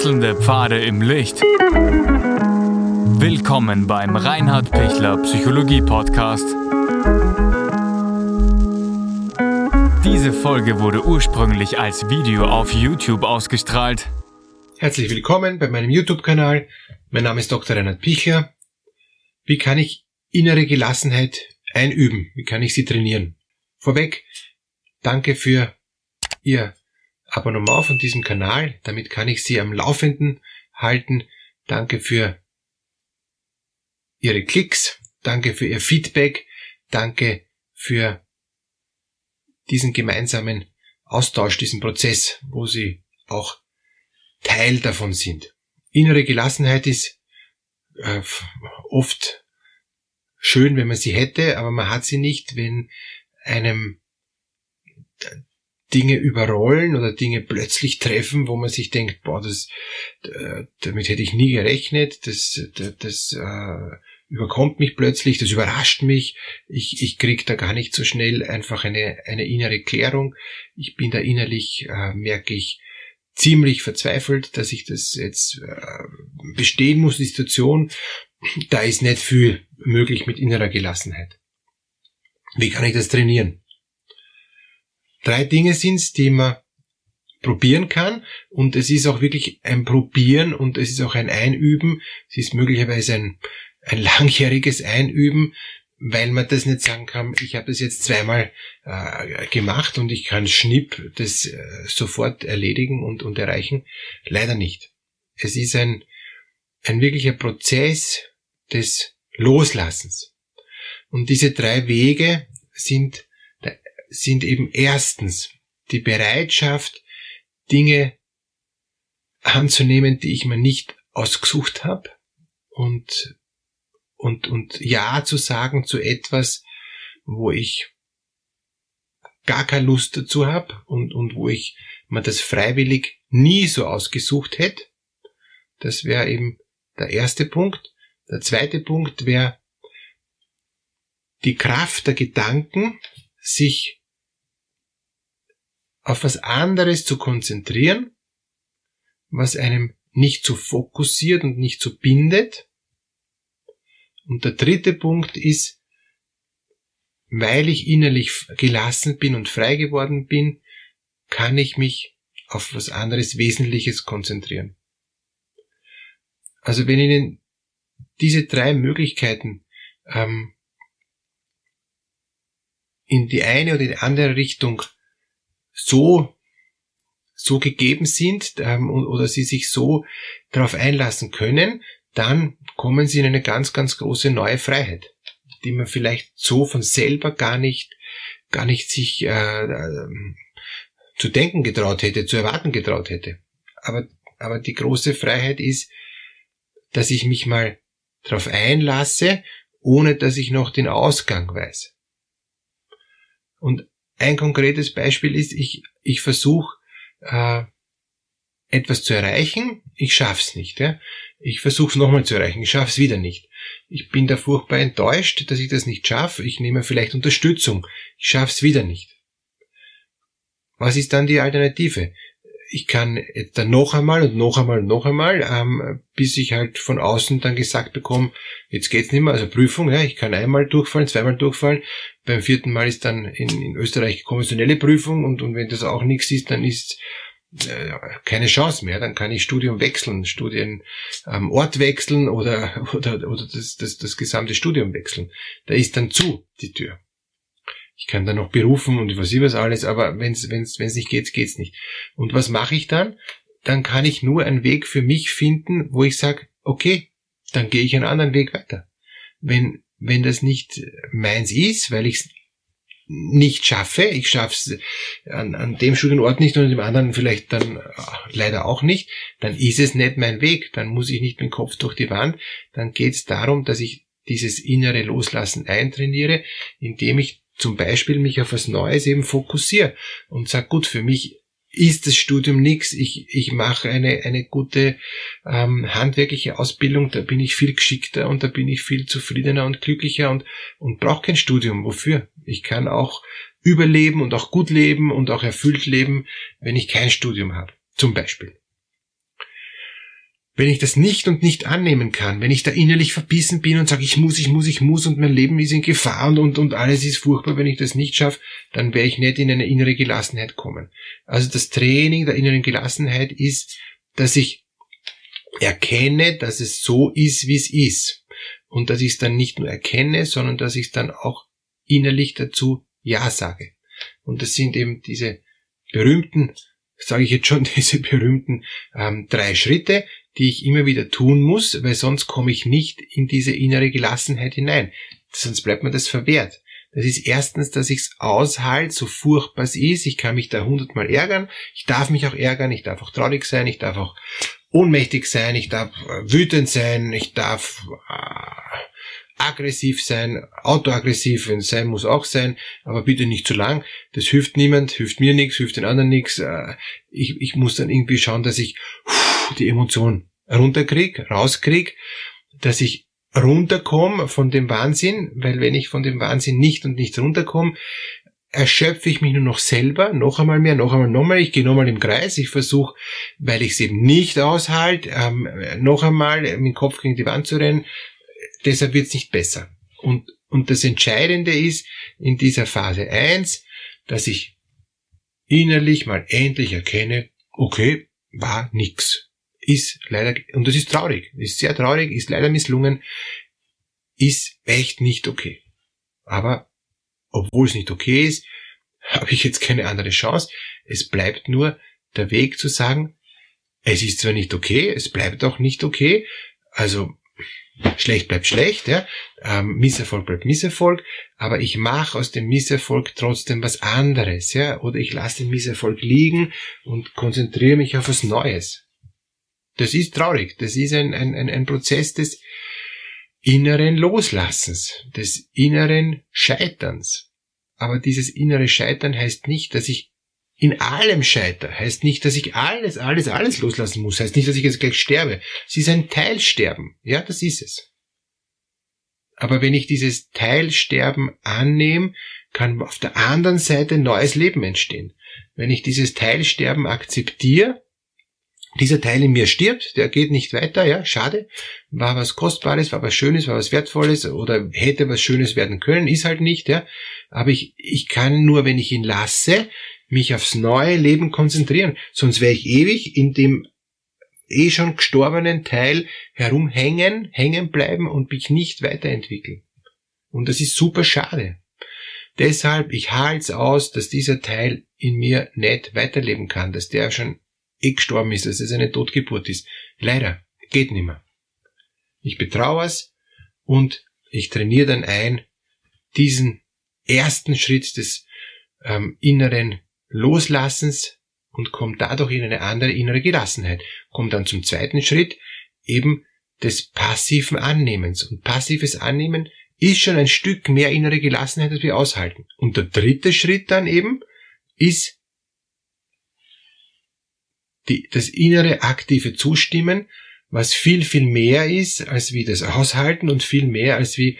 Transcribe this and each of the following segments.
Wechselnde Pfade im Licht. Willkommen beim Reinhard Pichler Psychologie Podcast. Diese Folge wurde ursprünglich als Video auf YouTube ausgestrahlt. Herzlich willkommen bei meinem YouTube-Kanal. Mein Name ist Dr. Reinhard Pichler. Wie kann ich innere Gelassenheit einüben? Wie kann ich sie trainieren? Vorweg, danke für Ihr Abonnement von diesem Kanal. Damit kann ich Sie am Laufenden halten. Danke für Ihre Klicks. Danke für Ihr Feedback. Danke für diesen gemeinsamen Austausch, diesen Prozess, wo Sie auch Teil davon sind. Innere Gelassenheit ist äh, oft schön, wenn man sie hätte, aber man hat sie nicht, wenn einem Dinge überrollen oder Dinge plötzlich treffen, wo man sich denkt, boah, das, äh, damit hätte ich nie gerechnet, das, das, das äh, überkommt mich plötzlich, das überrascht mich, ich, ich krieg da gar nicht so schnell einfach eine, eine innere Klärung, ich bin da innerlich, äh, merke ich, ziemlich verzweifelt, dass ich das jetzt äh, bestehen muss, die Situation, da ist nicht viel möglich mit innerer Gelassenheit. Wie kann ich das trainieren? Drei Dinge sind's, die man probieren kann und es ist auch wirklich ein Probieren und es ist auch ein Einüben. Es ist möglicherweise ein, ein langjähriges Einüben, weil man das nicht sagen kann, ich habe das jetzt zweimal äh, gemacht und ich kann schnipp das äh, sofort erledigen und, und erreichen. Leider nicht. Es ist ein, ein wirklicher Prozess des Loslassens. Und diese drei Wege sind sind eben erstens die Bereitschaft, Dinge anzunehmen, die ich mir nicht ausgesucht habe und, und, und Ja zu sagen zu etwas, wo ich gar keine Lust dazu habe und, und wo ich mir das freiwillig nie so ausgesucht hätte. Das wäre eben der erste Punkt. Der zweite Punkt wäre die Kraft der Gedanken, sich auf was anderes zu konzentrieren, was einem nicht so fokussiert und nicht so bindet. Und der dritte Punkt ist, weil ich innerlich gelassen bin und frei geworden bin, kann ich mich auf was anderes Wesentliches konzentrieren. Also wenn Ihnen diese drei Möglichkeiten ähm, in die eine oder die andere Richtung so so gegeben sind ähm, oder sie sich so darauf einlassen können, dann kommen sie in eine ganz, ganz große neue Freiheit, die man vielleicht so von selber gar nicht, gar nicht sich äh, äh, zu denken getraut hätte, zu erwarten getraut hätte. Aber, aber die große Freiheit ist, dass ich mich mal darauf einlasse, ohne dass ich noch den Ausgang weiß. Und ein konkretes Beispiel ist, ich, ich versuche äh, etwas zu erreichen, ich schaff's nicht. Ja? Ich versuche es nochmal zu erreichen, ich schaff's wieder nicht. Ich bin da furchtbar enttäuscht, dass ich das nicht schaffe. Ich nehme vielleicht Unterstützung, ich schaff's wieder nicht. Was ist dann die Alternative? Ich kann dann noch einmal und noch einmal und noch einmal, ähm, bis ich halt von außen dann gesagt bekomme, jetzt geht's nicht mehr, also Prüfung, ja, ich kann einmal durchfallen, zweimal durchfallen, beim vierten Mal ist dann in, in Österreich konventionelle Prüfung und, und wenn das auch nichts ist, dann ist äh, keine Chance mehr, dann kann ich Studium wechseln, Studienort ähm, Ort wechseln oder, oder, oder das, das, das gesamte Studium wechseln. Da ist dann zu, die Tür ich kann dann noch berufen und was ich was alles, aber wenn es wenn's, wenn's nicht geht, geht's nicht. Und was mache ich dann? Dann kann ich nur einen Weg für mich finden, wo ich sage, okay, dann gehe ich einen anderen Weg weiter. Wenn, wenn das nicht meins ist, weil ich es nicht schaffe, ich schaffe es an, an dem Studienort nicht und an dem anderen vielleicht dann leider auch nicht, dann ist es nicht mein Weg, dann muss ich nicht mit dem Kopf durch die Wand, dann geht es darum, dass ich dieses innere Loslassen eintrainiere, indem ich zum Beispiel mich auf was Neues eben fokussiere und sage, gut, für mich ist das Studium nichts. Ich, ich mache eine, eine gute ähm, handwerkliche Ausbildung, da bin ich viel geschickter und da bin ich viel zufriedener und glücklicher und, und brauche kein Studium. Wofür? Ich kann auch überleben und auch gut leben und auch erfüllt leben, wenn ich kein Studium habe. Zum Beispiel. Wenn ich das nicht und nicht annehmen kann, wenn ich da innerlich verbissen bin und sage, ich muss, ich muss, ich muss und mein Leben ist in Gefahr und, und, und alles ist furchtbar, wenn ich das nicht schaffe, dann werde ich nicht in eine innere Gelassenheit kommen. Also das Training der inneren Gelassenheit ist, dass ich erkenne, dass es so ist, wie es ist. Und dass ich es dann nicht nur erkenne, sondern dass ich es dann auch innerlich dazu Ja sage. Und das sind eben diese berühmten, sage ich jetzt schon, diese berühmten ähm, drei Schritte, die ich immer wieder tun muss, weil sonst komme ich nicht in diese innere Gelassenheit hinein. Sonst bleibt mir das verwehrt. Das ist erstens, dass ich es aushalte, so furchtbar es ist. Ich kann mich da hundertmal ärgern. Ich darf mich auch ärgern. Ich darf auch traurig sein. Ich darf auch ohnmächtig sein. Ich darf äh, wütend sein. Ich darf äh, aggressiv sein, autoaggressiv, wenn es sein muss, auch sein, aber bitte nicht zu lang. Das hilft niemand, hilft mir nichts, hilft den anderen nichts. Äh, ich, ich muss dann irgendwie schauen, dass ich die Emotion runterkrieg, rauskrieg, dass ich runterkomme von dem Wahnsinn, weil wenn ich von dem Wahnsinn nicht und nicht runterkomme, erschöpfe ich mich nur noch selber, noch einmal mehr, noch einmal nochmal, ich gehe nochmal im Kreis, ich versuche, weil ich es eben nicht aushalte, ähm, noch einmal mit dem Kopf gegen die Wand zu rennen, deshalb wird es nicht besser. Und, und das Entscheidende ist in dieser Phase eins, dass ich innerlich mal endlich erkenne, okay, war nix ist leider, und das ist traurig, ist sehr traurig, ist leider misslungen, ist echt nicht okay. Aber, obwohl es nicht okay ist, habe ich jetzt keine andere Chance. Es bleibt nur der Weg zu sagen, es ist zwar nicht okay, es bleibt auch nicht okay, also schlecht bleibt schlecht, ja, ähm, Misserfolg bleibt Misserfolg, aber ich mache aus dem Misserfolg trotzdem was anderes, ja, oder ich lasse den Misserfolg liegen und konzentriere mich auf was Neues. Das ist traurig. Das ist ein, ein, ein Prozess des inneren Loslassens, des inneren Scheiterns. Aber dieses innere Scheitern heißt nicht, dass ich in allem scheitere, heißt nicht, dass ich alles, alles, alles loslassen muss, heißt nicht, dass ich jetzt gleich sterbe. Es ist ein Teilsterben. Ja, das ist es. Aber wenn ich dieses Teilsterben annehme, kann auf der anderen Seite neues Leben entstehen. Wenn ich dieses Teilsterben akzeptiere, dieser Teil in mir stirbt, der geht nicht weiter, ja, schade, war was Kostbares, war was Schönes, war was Wertvolles oder hätte was Schönes werden können, ist halt nicht, ja, aber ich, ich kann nur, wenn ich ihn lasse, mich aufs neue Leben konzentrieren, sonst wäre ich ewig in dem eh schon gestorbenen Teil herumhängen, hängen bleiben und mich nicht weiterentwickeln. Und das ist super schade. Deshalb, ich halte aus, dass dieser Teil in mir nicht weiterleben kann, dass der schon eh gestorben ist, dass es eine Totgeburt ist. Leider, geht nimmer. Ich betraue es und ich trainiere dann ein, diesen ersten Schritt des ähm, inneren Loslassens und komme dadurch in eine andere innere Gelassenheit. Komme dann zum zweiten Schritt, eben des passiven Annehmens. Und passives Annehmen ist schon ein Stück mehr innere Gelassenheit, als wir aushalten. Und der dritte Schritt dann eben ist die, das innere aktive Zustimmen, was viel, viel mehr ist als wie das Aushalten und viel mehr als wie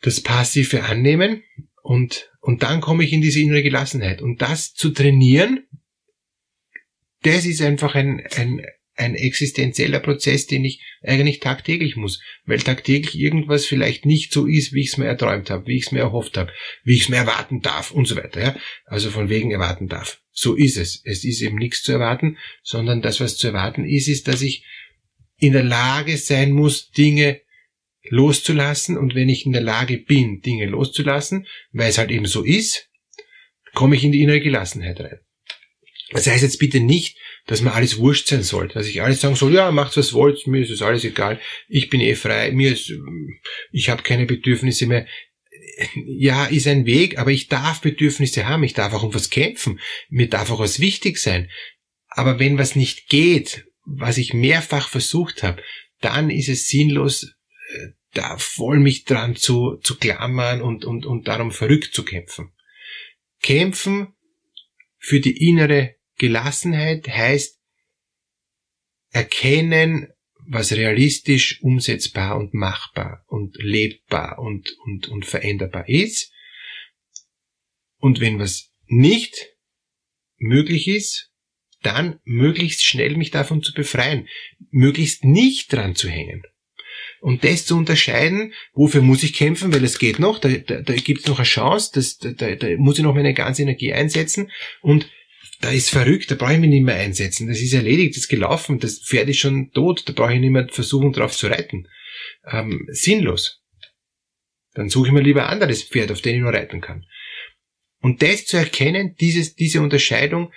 das passive Annehmen. Und, und dann komme ich in diese innere Gelassenheit. Und das zu trainieren, das ist einfach ein, ein, ein existenzieller Prozess, den ich eigentlich tagtäglich muss, weil tagtäglich irgendwas vielleicht nicht so ist, wie ich es mir erträumt habe, wie ich es mir erhofft habe, wie ich es mir erwarten darf und so weiter. Ja? Also von wegen erwarten darf. So ist es. Es ist eben nichts zu erwarten, sondern das, was zu erwarten ist, ist, dass ich in der Lage sein muss, Dinge loszulassen. Und wenn ich in der Lage bin, Dinge loszulassen, weil es halt eben so ist, komme ich in die innere Gelassenheit rein. Das heißt jetzt bitte nicht, dass mir alles wurscht sein soll, dass ich alles sagen soll, ja, macht was wollt, mir ist es alles egal, ich bin eh frei, mir ist, ich habe keine Bedürfnisse mehr ja, ist ein Weg, aber ich darf Bedürfnisse haben, ich darf auch um was kämpfen, mir darf auch was wichtig sein. Aber wenn was nicht geht, was ich mehrfach versucht habe, dann ist es sinnlos, äh, da voll mich dran zu, zu klammern und, und, und darum verrückt zu kämpfen. Kämpfen für die innere Gelassenheit heißt erkennen, was realistisch umsetzbar und machbar und lebbar und, und, und veränderbar ist. Und wenn was nicht möglich ist, dann möglichst schnell mich davon zu befreien, möglichst nicht dran zu hängen. Und das zu unterscheiden, wofür muss ich kämpfen, weil es geht noch, da, da, da gibt es noch eine Chance, das, da, da, da muss ich noch meine ganze Energie einsetzen und da ist verrückt, da brauche ich mich nicht mehr einsetzen. Das ist erledigt, das ist gelaufen, das Pferd ist schon tot, da brauche ich nicht mehr versuchen, drauf zu reiten. Ähm, sinnlos. Dann suche ich mir lieber ein anderes Pferd, auf dem ich nur reiten kann. Und das zu erkennen, dieses, diese Unterscheidung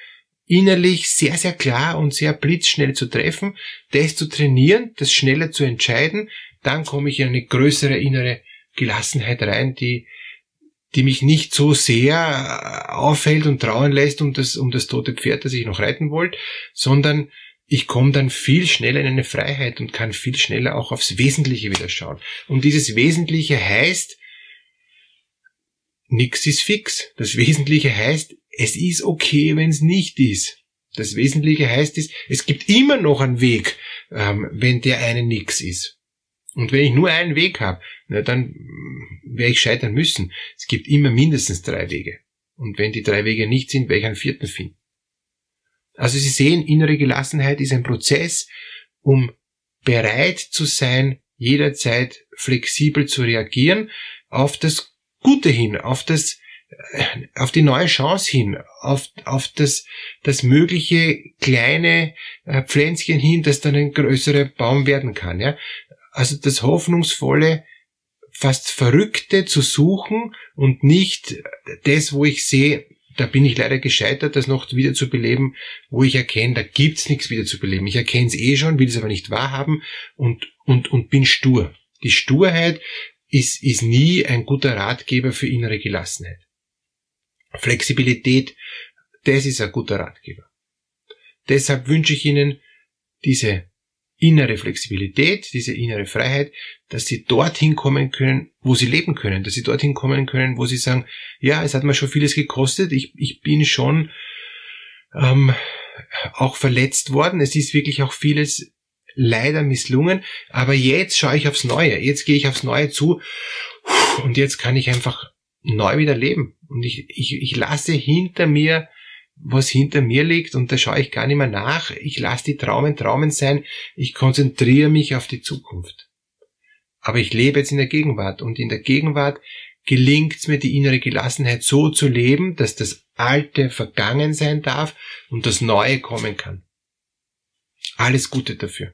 innerlich sehr, sehr klar und sehr blitzschnell zu treffen, das zu trainieren, das schneller zu entscheiden, dann komme ich in eine größere innere Gelassenheit rein, die, die mich nicht so sehr aufhält und trauen lässt um das, um das tote Pferd, das ich noch reiten wollte, sondern ich komme dann viel schneller in eine Freiheit und kann viel schneller auch aufs Wesentliche wieder schauen. Und dieses Wesentliche heißt, nix ist fix. Das Wesentliche heißt, es ist okay, wenn es nicht ist. Das Wesentliche heißt es, es gibt immer noch einen Weg, ähm, wenn der eine nix ist. Und wenn ich nur einen Weg habe, dann werde ich scheitern müssen. Es gibt immer mindestens drei Wege. Und wenn die drei Wege nicht sind, werde ich einen vierten finden. Also Sie sehen, innere Gelassenheit ist ein Prozess, um bereit zu sein, jederzeit flexibel zu reagieren auf das Gute hin, auf das, äh, auf die neue Chance hin, auf, auf das, das mögliche kleine äh, Pflänzchen hin, das dann ein größerer Baum werden kann, ja. Also das hoffnungsvolle, fast Verrückte zu suchen und nicht das, wo ich sehe, da bin ich leider gescheitert, das noch wieder zu beleben, wo ich erkenne, da gibt's nichts wieder zu beleben. Ich erkenne es eh schon, will es aber nicht wahrhaben und, und, und bin stur. Die Sturheit ist, ist nie ein guter Ratgeber für innere Gelassenheit. Flexibilität, das ist ein guter Ratgeber. Deshalb wünsche ich Ihnen diese innere Flexibilität, diese innere Freiheit, dass sie dorthin kommen können, wo sie leben können, dass sie dorthin kommen können, wo sie sagen, ja, es hat mir schon vieles gekostet, ich, ich bin schon ähm, auch verletzt worden, es ist wirklich auch vieles leider misslungen, aber jetzt schaue ich aufs Neue, jetzt gehe ich aufs Neue zu und jetzt kann ich einfach neu wieder leben. Und ich, ich, ich lasse hinter mir was hinter mir liegt und da schaue ich gar nicht mehr nach. Ich lasse die Traumen Traumen sein. Ich konzentriere mich auf die Zukunft. Aber ich lebe jetzt in der Gegenwart und in der Gegenwart gelingt es mir, die innere Gelassenheit so zu leben, dass das Alte vergangen sein darf und das Neue kommen kann. Alles Gute dafür.